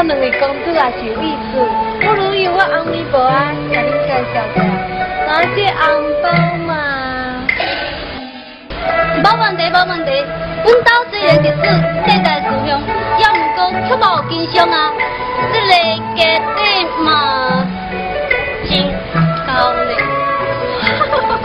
我看两位公主也是有意思，不如由我红衣婆啊，给你介绍下。那这红包嘛，没问题，没问题。阮家虽然是住世在故乡，也唔过却无经商啊。这个家底嘛，真高嘞。哈哈哈哈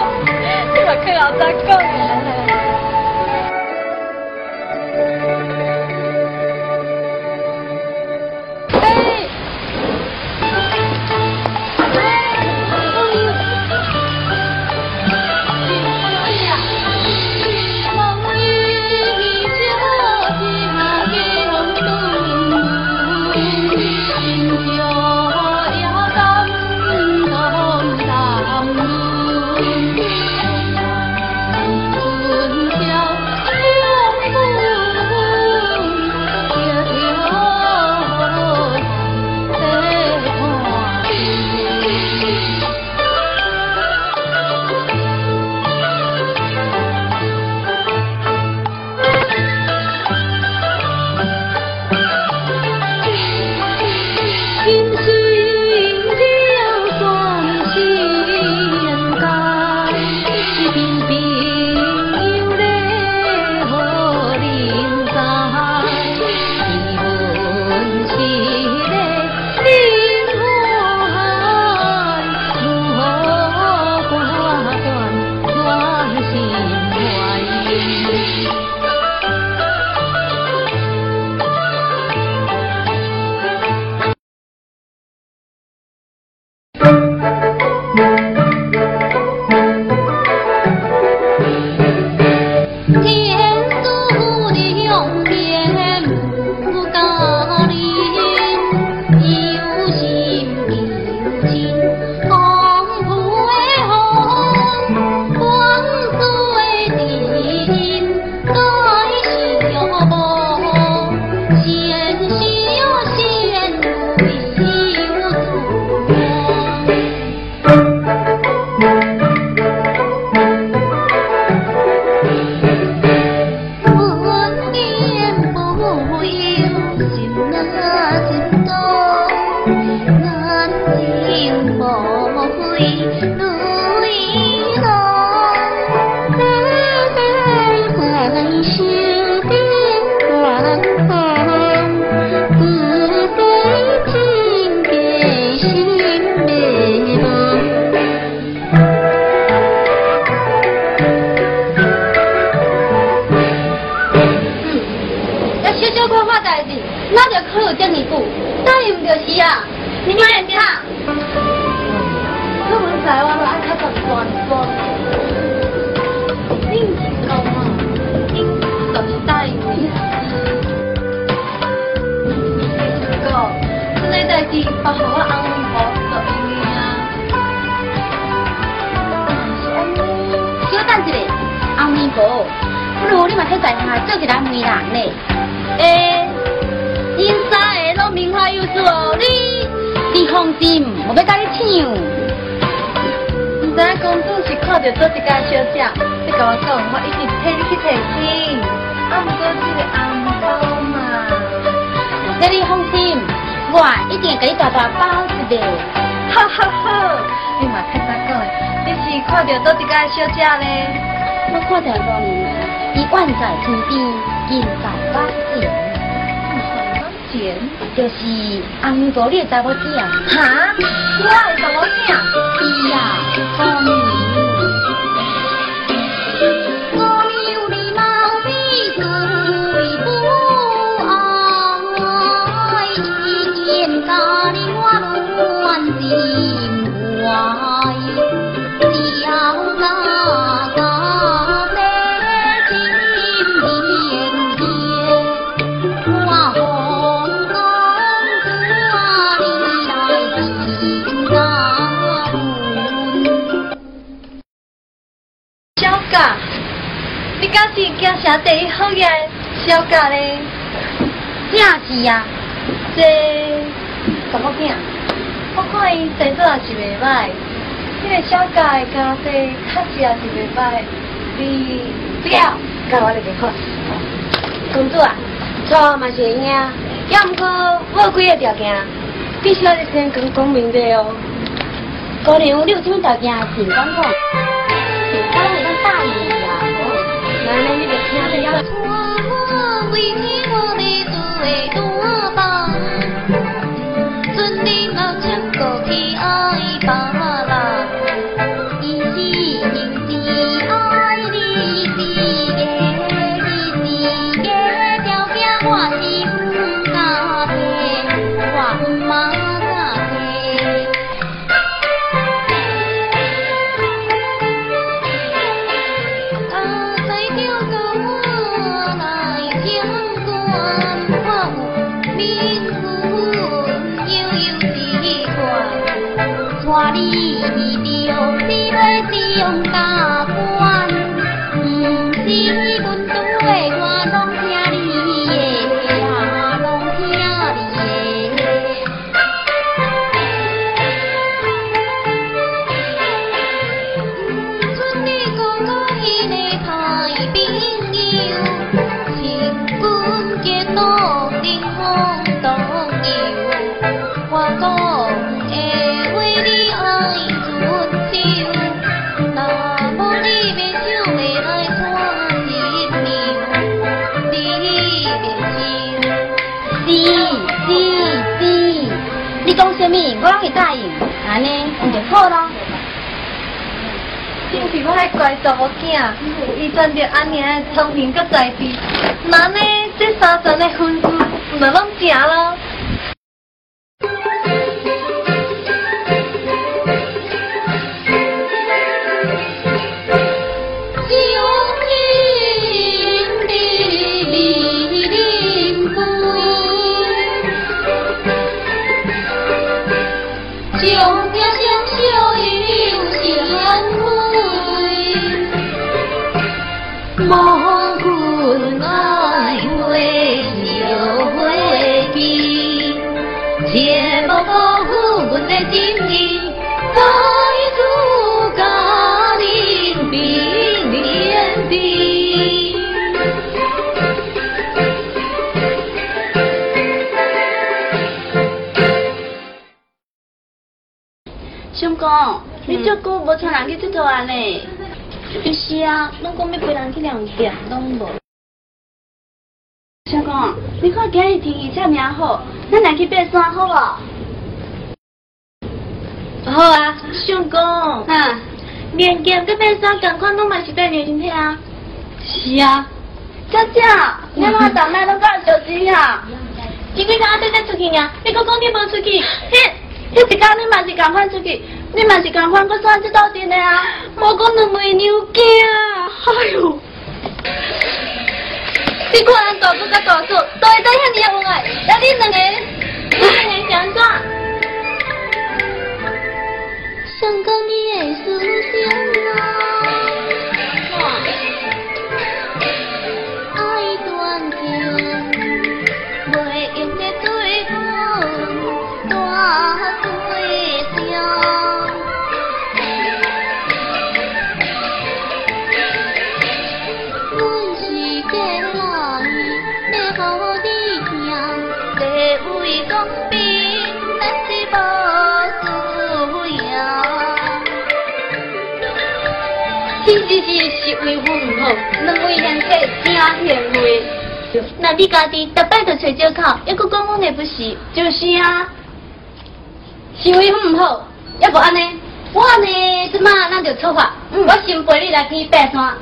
你放心我会跟你抢你跟我说我一定替你去提亲。啊，毋过这个红包嘛，叫你放心，我一定甲你大大包一个。哈哈哈，你嘛太早讲你是看着倒一家。小姐咧，我看到讲，伊万在天边，近在眼前。眼前就是红哥你查某囝。哈？我的查某囝？是啊，公好嘅小家咧。正是啊，这什么囝？我看伊生做也是袂歹，迄个小家的家世确实也是袂歹。你不要，甲我来个看。公主啊，错嘛是会赢，要毋过我有几个条件，必须要先讲讲明白哦。姑娘，你有啥物条件请讲讲。我要脱。你就听着要。我拢会答应，安尼咁就好咯。真是我迄乖查某囝，伊赚着安尼的聪明佮才智，那呢这三层的婚事，咪拢成咯。你这久无请人去佚佗安尼？就是啊，拢讲要陪人去量店，拢无。相公，你看今日天气这么好，咱来去爬山好无？好啊，相公。嗯。练剑跟爬山同款，拢嘛是锻炼身体啊。是啊。姐姐，你妈当麦拢搞小心啊！今几天对在出去呢，你讲讲你无出去，嘿。迄一天你嘛是赶快出去，你嘛是赶快搁选这道阵的啊！无讲两妹娘惊，哎呦！你看人大哥甲大叔，都会在遐尔恩爱，要恁两个，恁两个想怎？想讲你的思想啊，是是为阮唔好，两位贤妻听贤话。那你家己逐摆就找借口，还佫讲阮的不是？就是啊，是为阮唔好，要不安尼，我呢即马咱就出发。我先陪你来去爬山，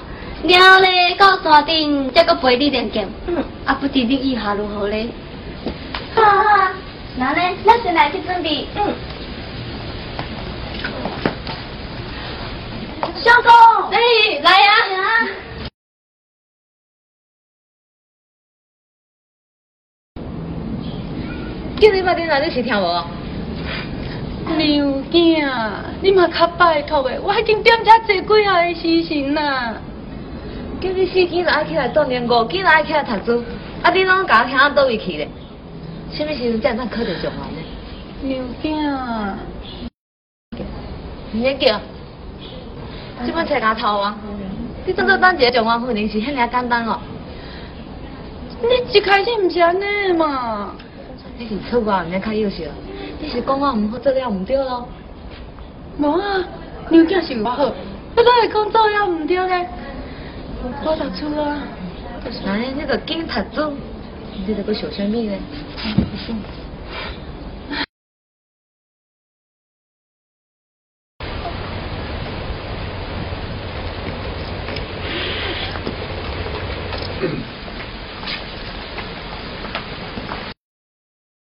然后呢到山顶再佫陪你练剑。嗯，啊不知你意下如何呢？好啊好啊，那呢，咱先来去准备。嗯。小公，哎，来呀！叫你把电话你是听无？娘囝，你嘛较拜托的，我已经点遮坐几下的时辰啦。叫你四点就爱起来锻炼，五点就爱起来读书，啊，你拢甲我听到倒位去咧？什么时阵才能考到状元呢？牛囝，唔免叫，这本册牙头啊！你当做当一个状元夫人是遐尔简单哦。你一开始唔是安尼嘛？你是错啊，毋免较幼小，你是讲我唔好做了唔对咯。无啊，牛囝是唔好，不过会讲做了唔对咧。我读书啊。那你那个紧读书，你这个小什么呢？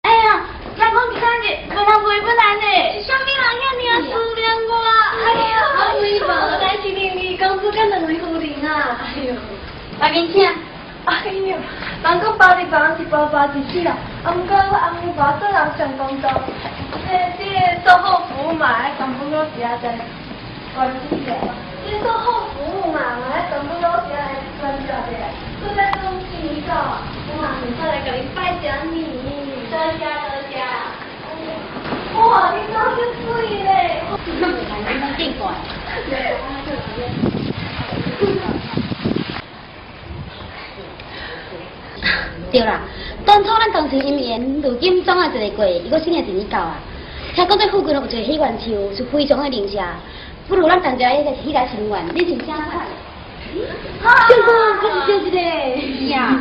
哎呀，阳光你看见，我们回不来呢。小明啊，看你啊，思念我啊。哎呀，阿妹嘛，来是你两位夫人啊。哎呦，来面请。哎呦，人讲包你包是包包一世啦，啊，不过我阿做人上公道，这这售后服务嘛，爱全部都是啊在关注的。这售后服务嘛，爱全部都是来关注的。都在恭喜你个，我嘛很快来给你拜奖你，多谢多谢。哇，你长得水嘞！见过。对啦，当初咱同情姻缘，如今总也一个过，伊个新的一年到啊。听讲这附近有一个喜愿树，是非常的灵下，不如咱大家一个起来心愿，你请啥款？见过，可是就是嘞。呀。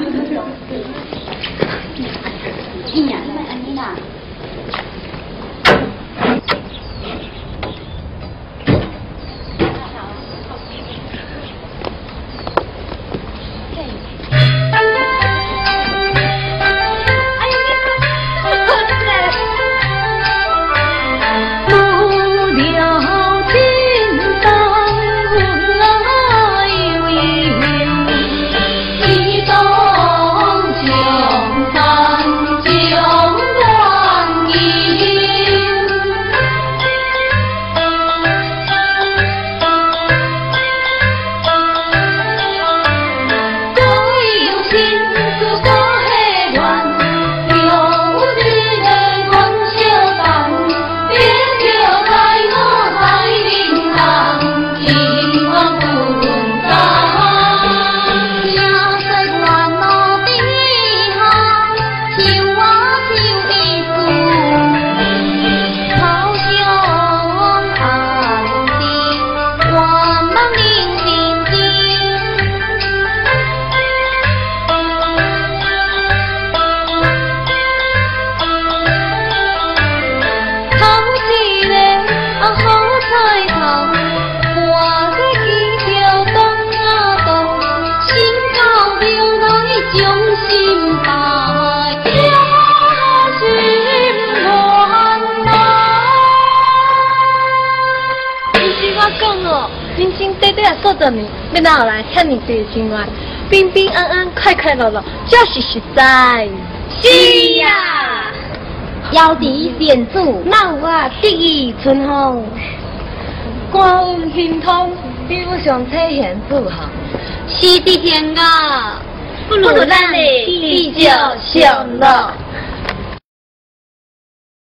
人生短短啊，数十年，要哪有来遐尼多情爱？平平安安，快快乐乐，就是实在。是呀，腰敌险阻，万我得意春风，官运亨通，比不上彩贤富豪。是的，天啊，不如咱的地久享乐。